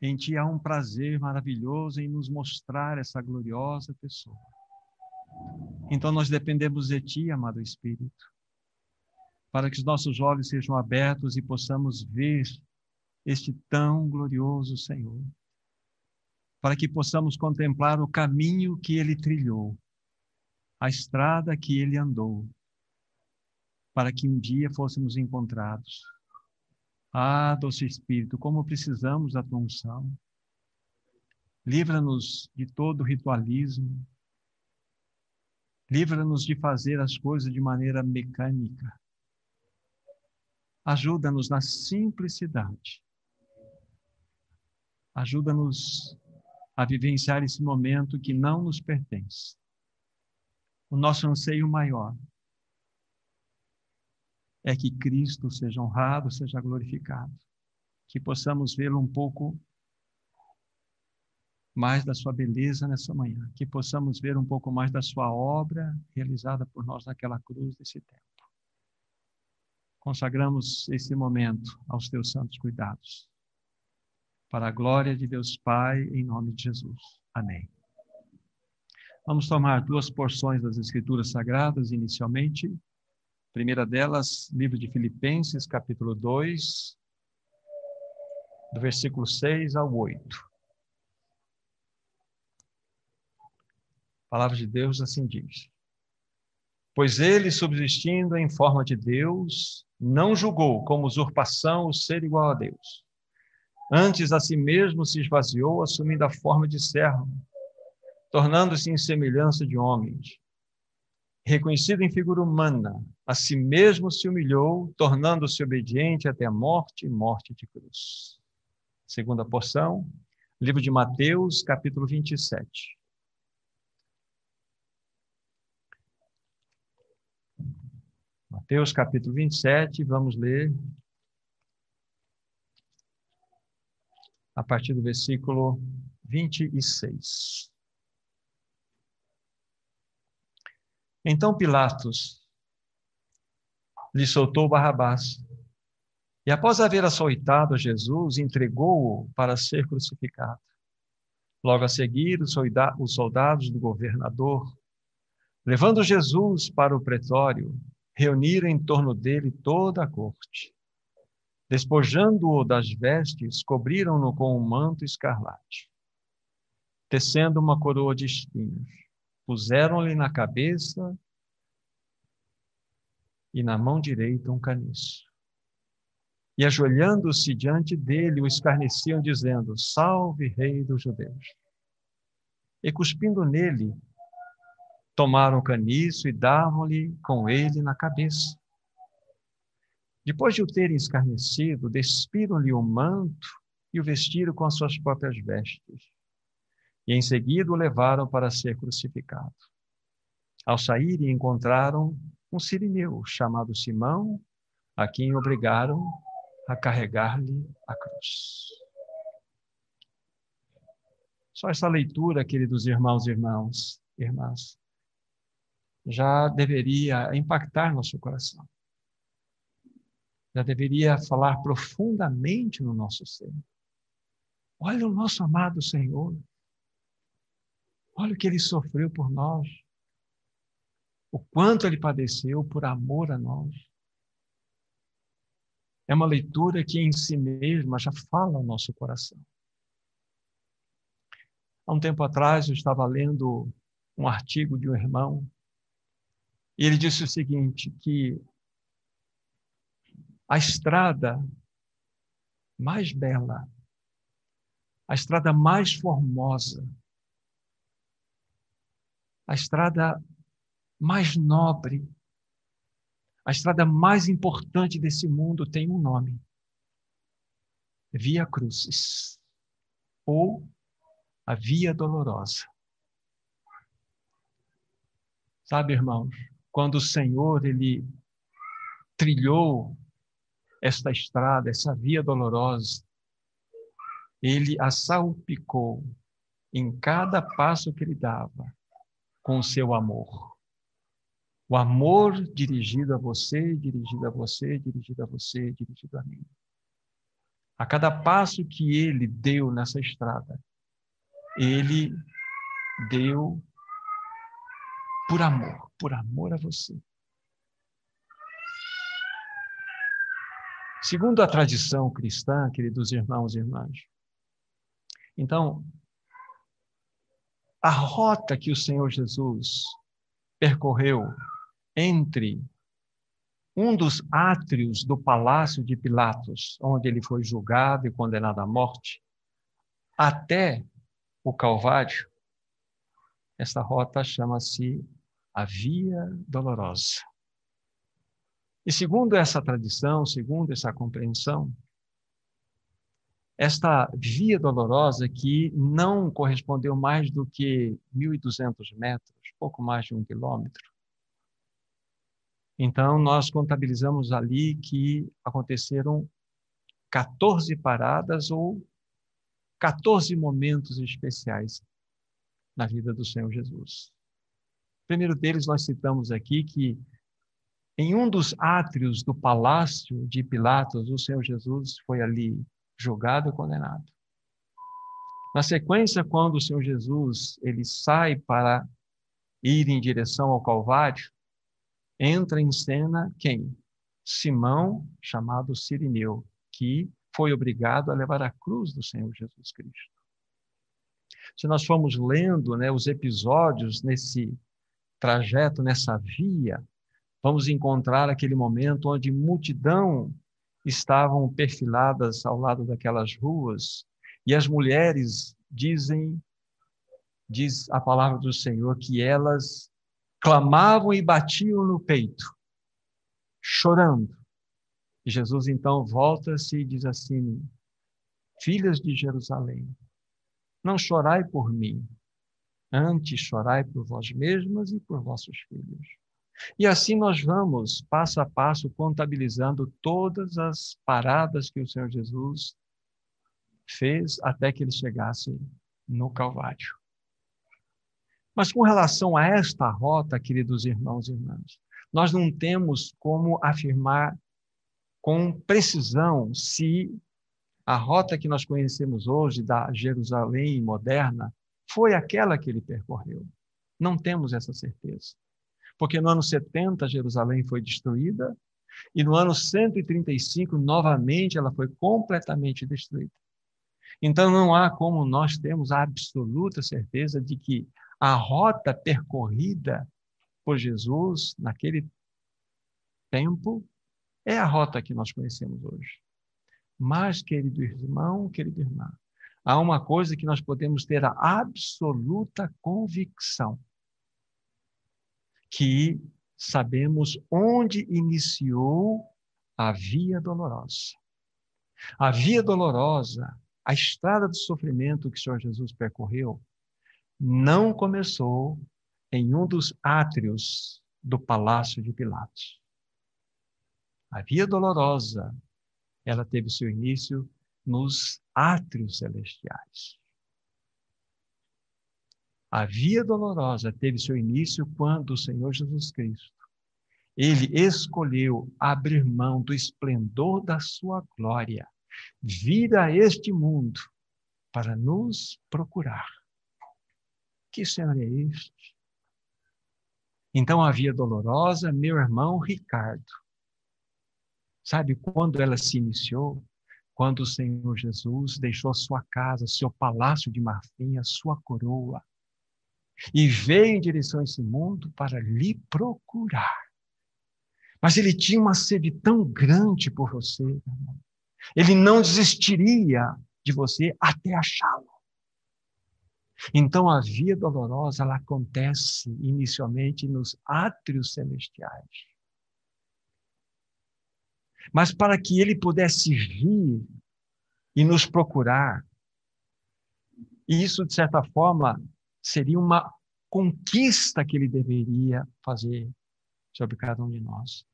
Em Ti há um prazer maravilhoso em nos mostrar essa gloriosa pessoa. Então nós dependemos de Ti, amado Espírito, para que os nossos olhos sejam abertos e possamos ver este tão glorioso Senhor, para que possamos contemplar o caminho que Ele trilhou, a estrada que Ele andou, para que um dia fôssemos encontrados. Ah, doce Espírito, como precisamos da tua unção. Livra-nos de todo ritualismo. Livra-nos de fazer as coisas de maneira mecânica. Ajuda-nos na simplicidade. Ajuda-nos a vivenciar esse momento que não nos pertence. O nosso anseio maior é que Cristo seja honrado, seja glorificado. Que possamos vê-lo um pouco mais da sua beleza nessa manhã, que possamos ver um pouco mais da sua obra realizada por nós naquela cruz desse tempo. Consagramos esse momento aos teus santos cuidados. Para a glória de Deus Pai, em nome de Jesus. Amém. Vamos tomar duas porções das Escrituras Sagradas inicialmente primeira delas, livro de Filipenses, capítulo 2, do versículo 6 ao 8. A palavra de Deus assim diz: Pois ele, subsistindo em forma de Deus, não julgou como usurpação o ser igual a Deus. Antes a si mesmo se esvaziou, assumindo a forma de servo, tornando-se em semelhança de homens reconhecido em figura humana, a si mesmo se humilhou, tornando-se obediente até a morte e morte de cruz. Segunda porção, livro de Mateus, capítulo 27. Mateus, capítulo 27, vamos ler a partir do versículo 26. Então Pilatos lhe soltou Barrabás. E após haver açoitado Jesus, entregou-o para ser crucificado. Logo a seguir, os soldados do governador, levando Jesus para o pretório, reuniram em torno dele toda a corte. Despojando-o das vestes, cobriram-no com um manto escarlate, tecendo uma coroa de espinhos puseram-lhe na cabeça e na mão direita um caniço. E ajoelhando-se diante dele, o escarneciam, dizendo: Salve, Rei dos Judeus. E cuspindo nele, tomaram o caniço e davam-lhe com ele na cabeça. Depois de o terem escarnecido, despiram-lhe o manto e o vestiram com as suas próprias vestes e em seguida o levaram para ser crucificado. Ao saírem, encontraram um sirineu chamado Simão, a quem obrigaram a carregar-lhe a cruz. Só essa leitura, queridos irmãos e irmãos, irmãs, já deveria impactar nosso coração. Já deveria falar profundamente no nosso ser. Olha o nosso amado Senhor. Olha o que ele sofreu por nós. O quanto ele padeceu por amor a nós. É uma leitura que em si mesma já fala ao nosso coração. Há um tempo atrás eu estava lendo um artigo de um irmão e ele disse o seguinte, que a estrada mais bela, a estrada mais formosa a estrada mais nobre, a estrada mais importante desse mundo tem um nome: Via Crucis, ou a Via Dolorosa. Sabe, irmãos, quando o Senhor ele trilhou esta estrada, essa via dolorosa, ele a salpicou em cada passo que ele dava com o seu amor. O amor dirigido a você, dirigido a você, dirigido a você, dirigido a mim. A cada passo que ele deu nessa estrada, ele deu por amor, por amor a você. Segundo a tradição cristã, queridos irmãos e irmãs, então, a rota que o Senhor Jesus percorreu entre um dos átrios do palácio de Pilatos, onde ele foi julgado e condenado à morte, até o Calvário, esta rota chama-se a Via Dolorosa. E segundo essa tradição, segundo essa compreensão, esta via dolorosa que não correspondeu mais do que 1.200 metros, pouco mais de um quilômetro. Então, nós contabilizamos ali que aconteceram 14 paradas ou 14 momentos especiais na vida do Senhor Jesus. O primeiro deles, nós citamos aqui que em um dos átrios do palácio de Pilatos, o Senhor Jesus foi ali julgado e condenado. Na sequência, quando o Senhor Jesus ele sai para ir em direção ao Calvário, entra em cena quem? Simão, chamado Sirineu, que foi obrigado a levar a cruz do Senhor Jesus Cristo. Se nós formos lendo né, os episódios nesse trajeto, nessa via, vamos encontrar aquele momento onde multidão estavam perfiladas ao lado daquelas ruas e as mulheres dizem diz a palavra do Senhor que elas clamavam e batiam no peito, chorando. E Jesus então volta-se e diz assim: Filhas de Jerusalém, não chorai por mim, antes chorai por vós mesmas e por vossos filhos. E assim nós vamos, passo a passo, contabilizando todas as paradas que o Senhor Jesus fez até que ele chegasse no Calvário. Mas com relação a esta rota, queridos irmãos e irmãs, nós não temos como afirmar com precisão se a rota que nós conhecemos hoje da Jerusalém moderna foi aquela que ele percorreu. Não temos essa certeza porque no ano 70 Jerusalém foi destruída e no ano 135 novamente ela foi completamente destruída. Então não há como nós termos a absoluta certeza de que a rota percorrida por Jesus naquele tempo é a rota que nós conhecemos hoje. Mas, querido irmão, querida irmã, há uma coisa que nós podemos ter a absoluta convicção que sabemos onde iniciou a via dolorosa. A via dolorosa, a estrada do sofrimento que o Senhor Jesus percorreu, não começou em um dos átrios do palácio de Pilatos. A via dolorosa, ela teve seu início nos átrios celestiais. A via dolorosa teve seu início quando o Senhor Jesus Cristo, ele escolheu abrir mão do esplendor da sua glória, vir a este mundo para nos procurar. Que Senhor é este? Então a via dolorosa, meu irmão Ricardo, sabe quando ela se iniciou? Quando o Senhor Jesus deixou sua casa, seu palácio de marfim, a sua coroa, e veio em direção a esse mundo para lhe procurar. Mas ele tinha uma sede tão grande por você, irmão. ele não desistiria de você até achá-lo. Então a via dolorosa ela acontece inicialmente nos átrios celestiais. Mas para que ele pudesse vir e nos procurar, e isso de certa forma seria uma conquista que ele deveria fazer sobre cada um de nós.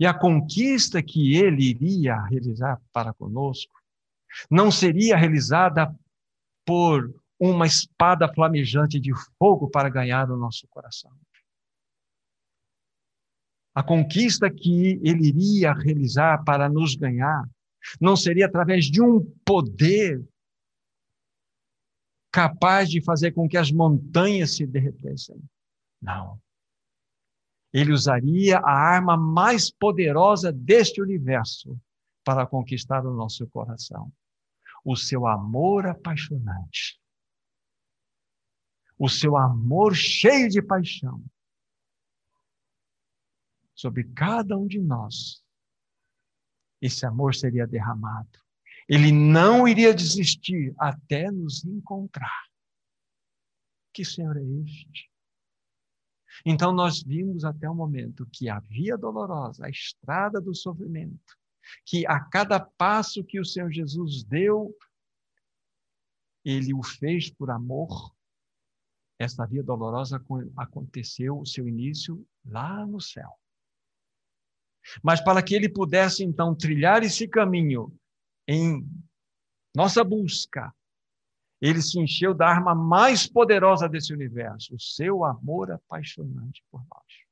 E a conquista que ele iria realizar para conosco não seria realizada por uma espada flamejante de fogo para ganhar o nosso coração. A conquista que ele iria realizar para nos ganhar Não seria através de um poder capaz de fazer com que as montanhas se derretessem. Não. Ele usaria a arma mais poderosa deste universo para conquistar o nosso coração: o seu amor apaixonante. O seu amor cheio de paixão sobre cada um de nós. Esse amor seria derramado. Ele não iria desistir até nos encontrar. Que Senhor é este? Então nós vimos até o momento que a via dolorosa, a estrada do sofrimento, que a cada passo que o Senhor Jesus deu, ele o fez por amor. Esta via dolorosa aconteceu o seu início lá no céu. Mas para que ele pudesse então trilhar esse caminho em nossa busca, ele se encheu da arma mais poderosa desse universo, o seu amor apaixonante por nós.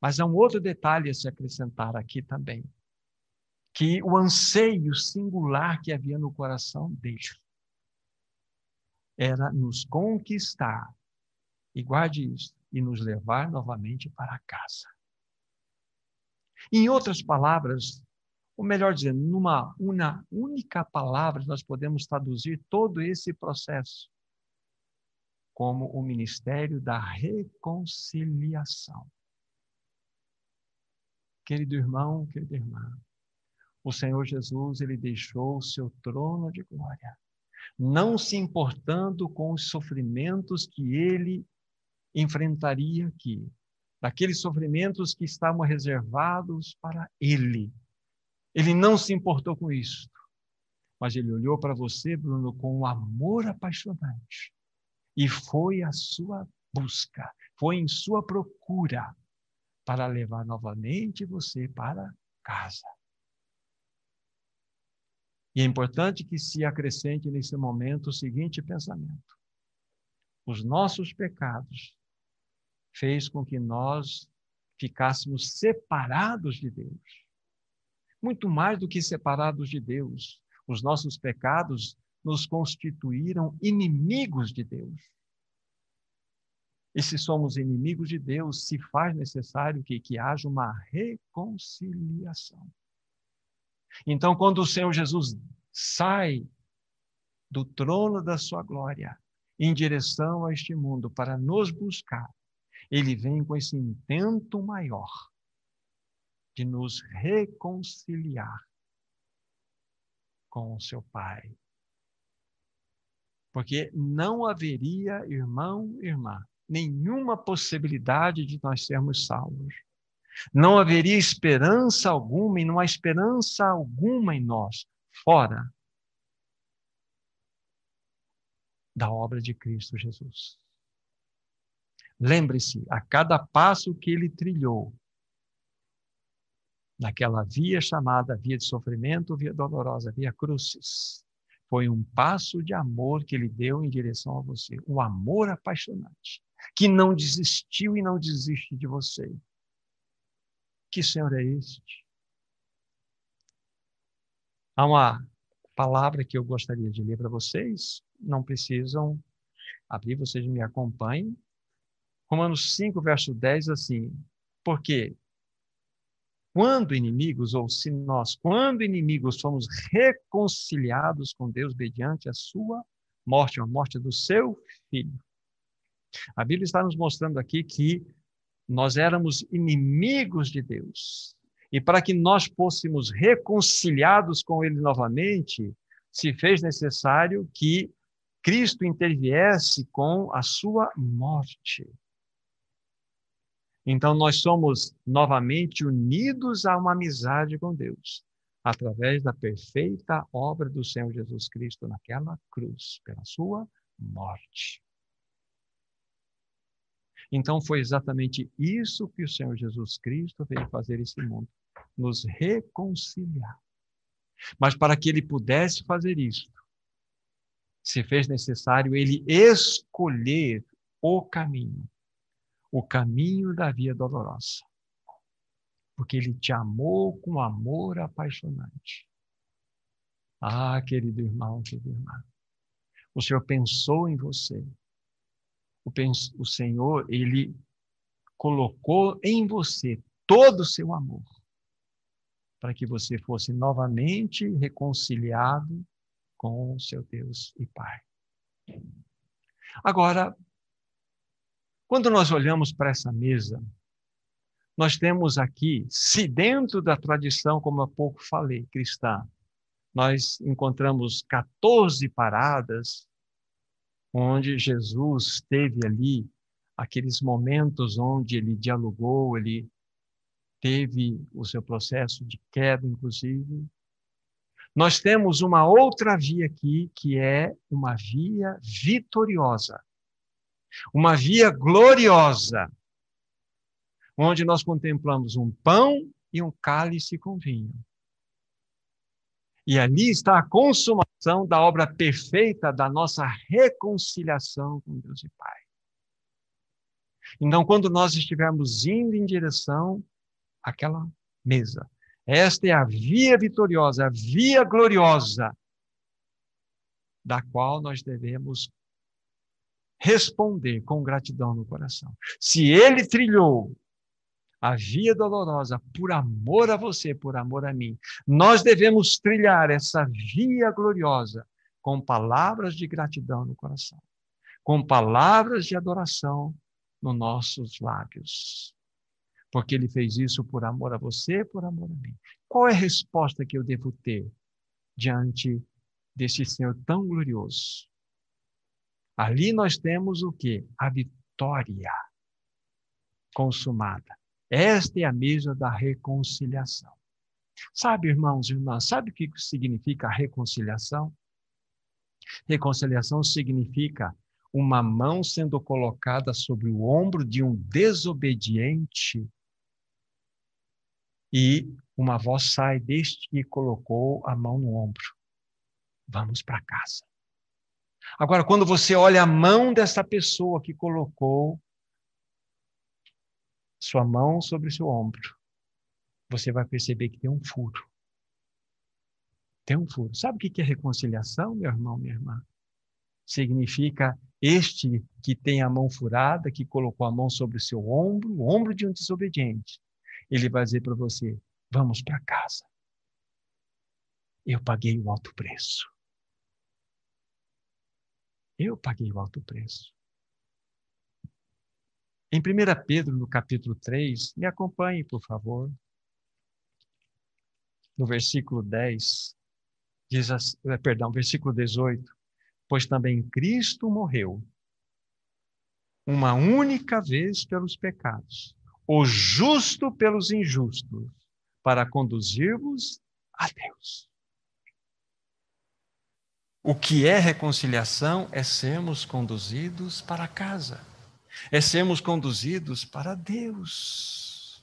Mas há um outro detalhe a se acrescentar aqui também, que o anseio singular que havia no coração dele era nos conquistar, e guarde isso, e nos levar novamente para casa. Em outras palavras, ou melhor dizendo, numa uma única palavra, nós podemos traduzir todo esse processo como o ministério da reconciliação. Querido irmão, querida irmã, o Senhor Jesus, ele deixou o seu trono de glória, não se importando com os sofrimentos que ele enfrentaria aqui, daqueles sofrimentos que estavam reservados para ele ele não se importou com isso. Mas ele olhou para você, Bruno, com um amor apaixonante. E foi a sua busca, foi em sua procura para levar novamente você para casa. E é importante que se acrescente nesse momento o seguinte pensamento: os nossos pecados fez com que nós ficássemos separados de Deus muito mais do que separados de Deus. Os nossos pecados nos constituíram inimigos de Deus. E se somos inimigos de Deus, se faz necessário que, que haja uma reconciliação. Então, quando o Senhor Jesus sai do trono da sua glória em direção a este mundo para nos buscar, ele vem com esse intento maior de nos reconciliar com o seu Pai. Porque não haveria, irmão, irmã, nenhuma possibilidade de nós sermos salvos. Não haveria esperança alguma e não há esperança alguma em nós fora da obra de Cristo Jesus. Lembre-se, a cada passo que ele trilhou, naquela via chamada via de sofrimento, via dolorosa, via crucis. Foi um passo de amor que ele deu em direção a você, um amor apaixonante, que não desistiu e não desiste de você. Que Senhor é este? Há uma palavra que eu gostaria de ler para vocês, não precisam abrir, vocês me acompanhem. Romanos 5, verso 10, assim, porque quando inimigos, ou se nós, quando inimigos, fomos reconciliados com Deus mediante a sua morte, a morte do seu filho. A Bíblia está nos mostrando aqui que nós éramos inimigos de Deus. E para que nós fôssemos reconciliados com Ele novamente, se fez necessário que Cristo interviesse com a sua morte. Então, nós somos novamente unidos a uma amizade com Deus, através da perfeita obra do Senhor Jesus Cristo naquela cruz, pela sua morte. Então, foi exatamente isso que o Senhor Jesus Cristo veio fazer esse mundo nos reconciliar. Mas para que ele pudesse fazer isso, se fez necessário ele escolher o caminho o caminho da via dolorosa. porque ele te amou com amor apaixonante. Ah, querido irmão, querida irmã, o Senhor pensou em você. O, Senhor, ele colocou em você todo o seu amor para que você fosse novamente reconciliado com o seu Deus e Pai. Agora, quando nós olhamos para essa mesa, nós temos aqui, se dentro da tradição, como há pouco falei, cristã, nós encontramos 14 paradas onde Jesus teve ali aqueles momentos onde ele dialogou, ele teve o seu processo de queda, inclusive. Nós temos uma outra via aqui, que é uma via vitoriosa, uma via gloriosa, onde nós contemplamos um pão e um cálice com vinho. E ali está a consumação da obra perfeita da nossa reconciliação com Deus e Pai. Então, quando nós estivermos indo em direção àquela mesa, esta é a via vitoriosa, a via gloriosa, da qual nós devemos responder com gratidão no coração. Se ele trilhou a via dolorosa por amor a você, por amor a mim. Nós devemos trilhar essa via gloriosa com palavras de gratidão no coração, com palavras de adoração nos nossos lábios. Porque ele fez isso por amor a você, por amor a mim. Qual é a resposta que eu devo ter diante desse Senhor tão glorioso? Ali nós temos o que? A vitória consumada. Esta é a mesa da reconciliação. Sabe, irmãos e irmãs, sabe o que significa reconciliação? Reconciliação significa uma mão sendo colocada sobre o ombro de um desobediente e uma voz sai deste que colocou a mão no ombro. Vamos para casa. Agora, quando você olha a mão dessa pessoa que colocou sua mão sobre o seu ombro, você vai perceber que tem um furo. Tem um furo. Sabe o que é reconciliação, meu irmão, minha irmã? Significa este que tem a mão furada, que colocou a mão sobre o seu ombro, o ombro de um desobediente. Ele vai dizer para você: vamos para casa. Eu paguei o alto preço. Eu paguei o alto preço. Em 1 Pedro, no capítulo 3, me acompanhe, por favor. No versículo 10, diz assim, perdão, versículo 18. Pois também Cristo morreu uma única vez pelos pecados, o justo pelos injustos, para conduzir-vos a Deus. O que é reconciliação é sermos conduzidos para casa é sermos conduzidos para Deus.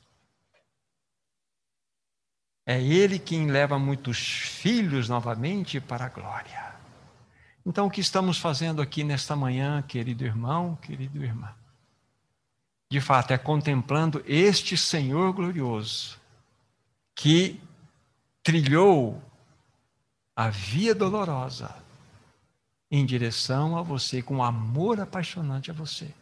É Ele quem leva muitos filhos novamente para a glória. Então, o que estamos fazendo aqui nesta manhã, querido irmão, querido irmã? De fato, é contemplando este Senhor glorioso que trilhou a via dolorosa em direção a você, com amor apaixonante a você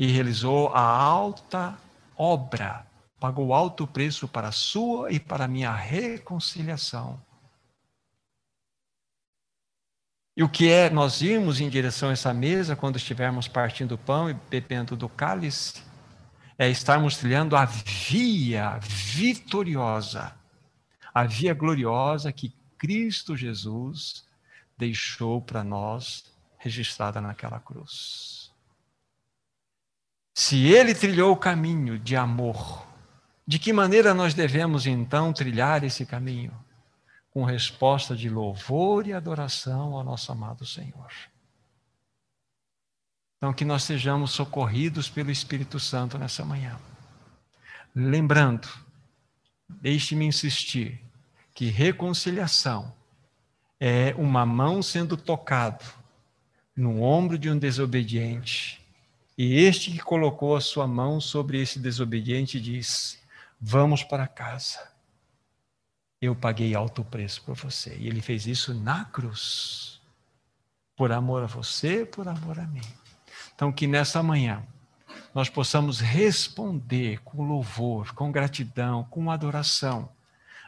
e realizou a alta obra, pagou alto preço para a sua e para a minha reconciliação. E o que é nós irmos em direção a essa mesa quando estivermos partindo o pão e bebendo do cálice? É estarmos trilhando a via vitoriosa, a via gloriosa que Cristo Jesus deixou para nós registrada naquela cruz. Se ele trilhou o caminho de amor, de que maneira nós devemos então trilhar esse caminho? Com resposta de louvor e adoração ao nosso amado Senhor. Então, que nós sejamos socorridos pelo Espírito Santo nessa manhã. Lembrando, deixe-me insistir, que reconciliação é uma mão sendo tocado no ombro de um desobediente E este que colocou a sua mão sobre esse desobediente diz: Vamos para casa. Eu paguei alto preço por você. E ele fez isso na cruz. Por amor a você, por amor a mim. Então, que nessa manhã nós possamos responder com louvor, com gratidão, com adoração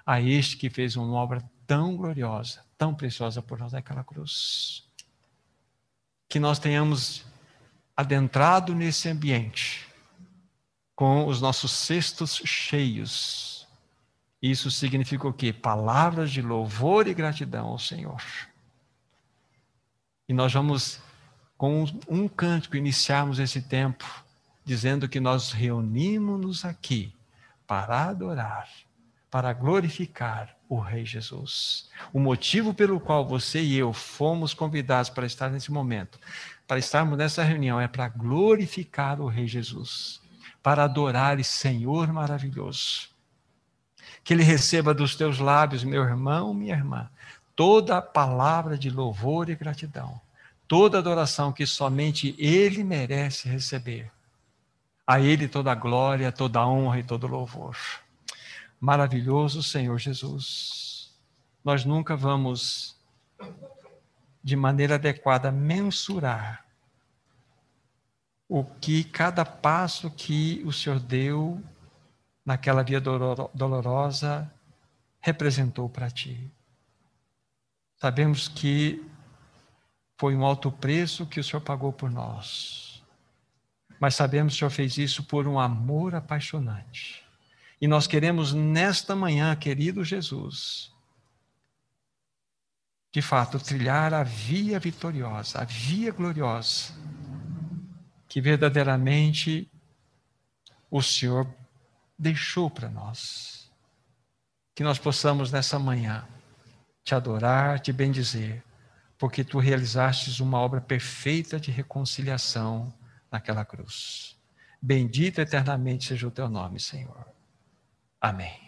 a este que fez uma obra tão gloriosa, tão preciosa por nós naquela cruz. Que nós tenhamos adentrado nesse ambiente com os nossos cestos cheios. Isso significa o quê? Palavras de louvor e gratidão ao Senhor. E nós vamos, com um cântico, iniciarmos esse tempo, dizendo que nós reunimos-nos aqui para adorar, para glorificar o Rei Jesus. O motivo pelo qual você e eu fomos convidados para estar nesse momento, para estarmos nessa reunião, é para glorificar o Rei Jesus, para adorar esse Senhor maravilhoso. Que Ele receba dos teus lábios, meu irmão, minha irmã, toda a palavra de louvor e gratidão, toda adoração que somente Ele merece receber. A Ele toda a glória, toda a honra e todo louvor maravilhoso Senhor Jesus. Nós nunca vamos, de maneira adequada, mensurar o que cada passo que o Senhor deu naquela via dolorosa representou para ti. Sabemos que foi um alto preço que o Senhor pagou por nós. Mas sabemos que o Senhor fez isso por um amor apaixonante. E nós queremos nesta manhã, querido Jesus, de fato, trilhar a via vitoriosa, a via gloriosa, que verdadeiramente o Senhor deixou para nós. Que nós possamos nessa manhã te adorar, te bendizer, porque tu realizastes uma obra perfeita de reconciliação naquela cruz. Bendito eternamente seja o teu nome, Senhor. Amém.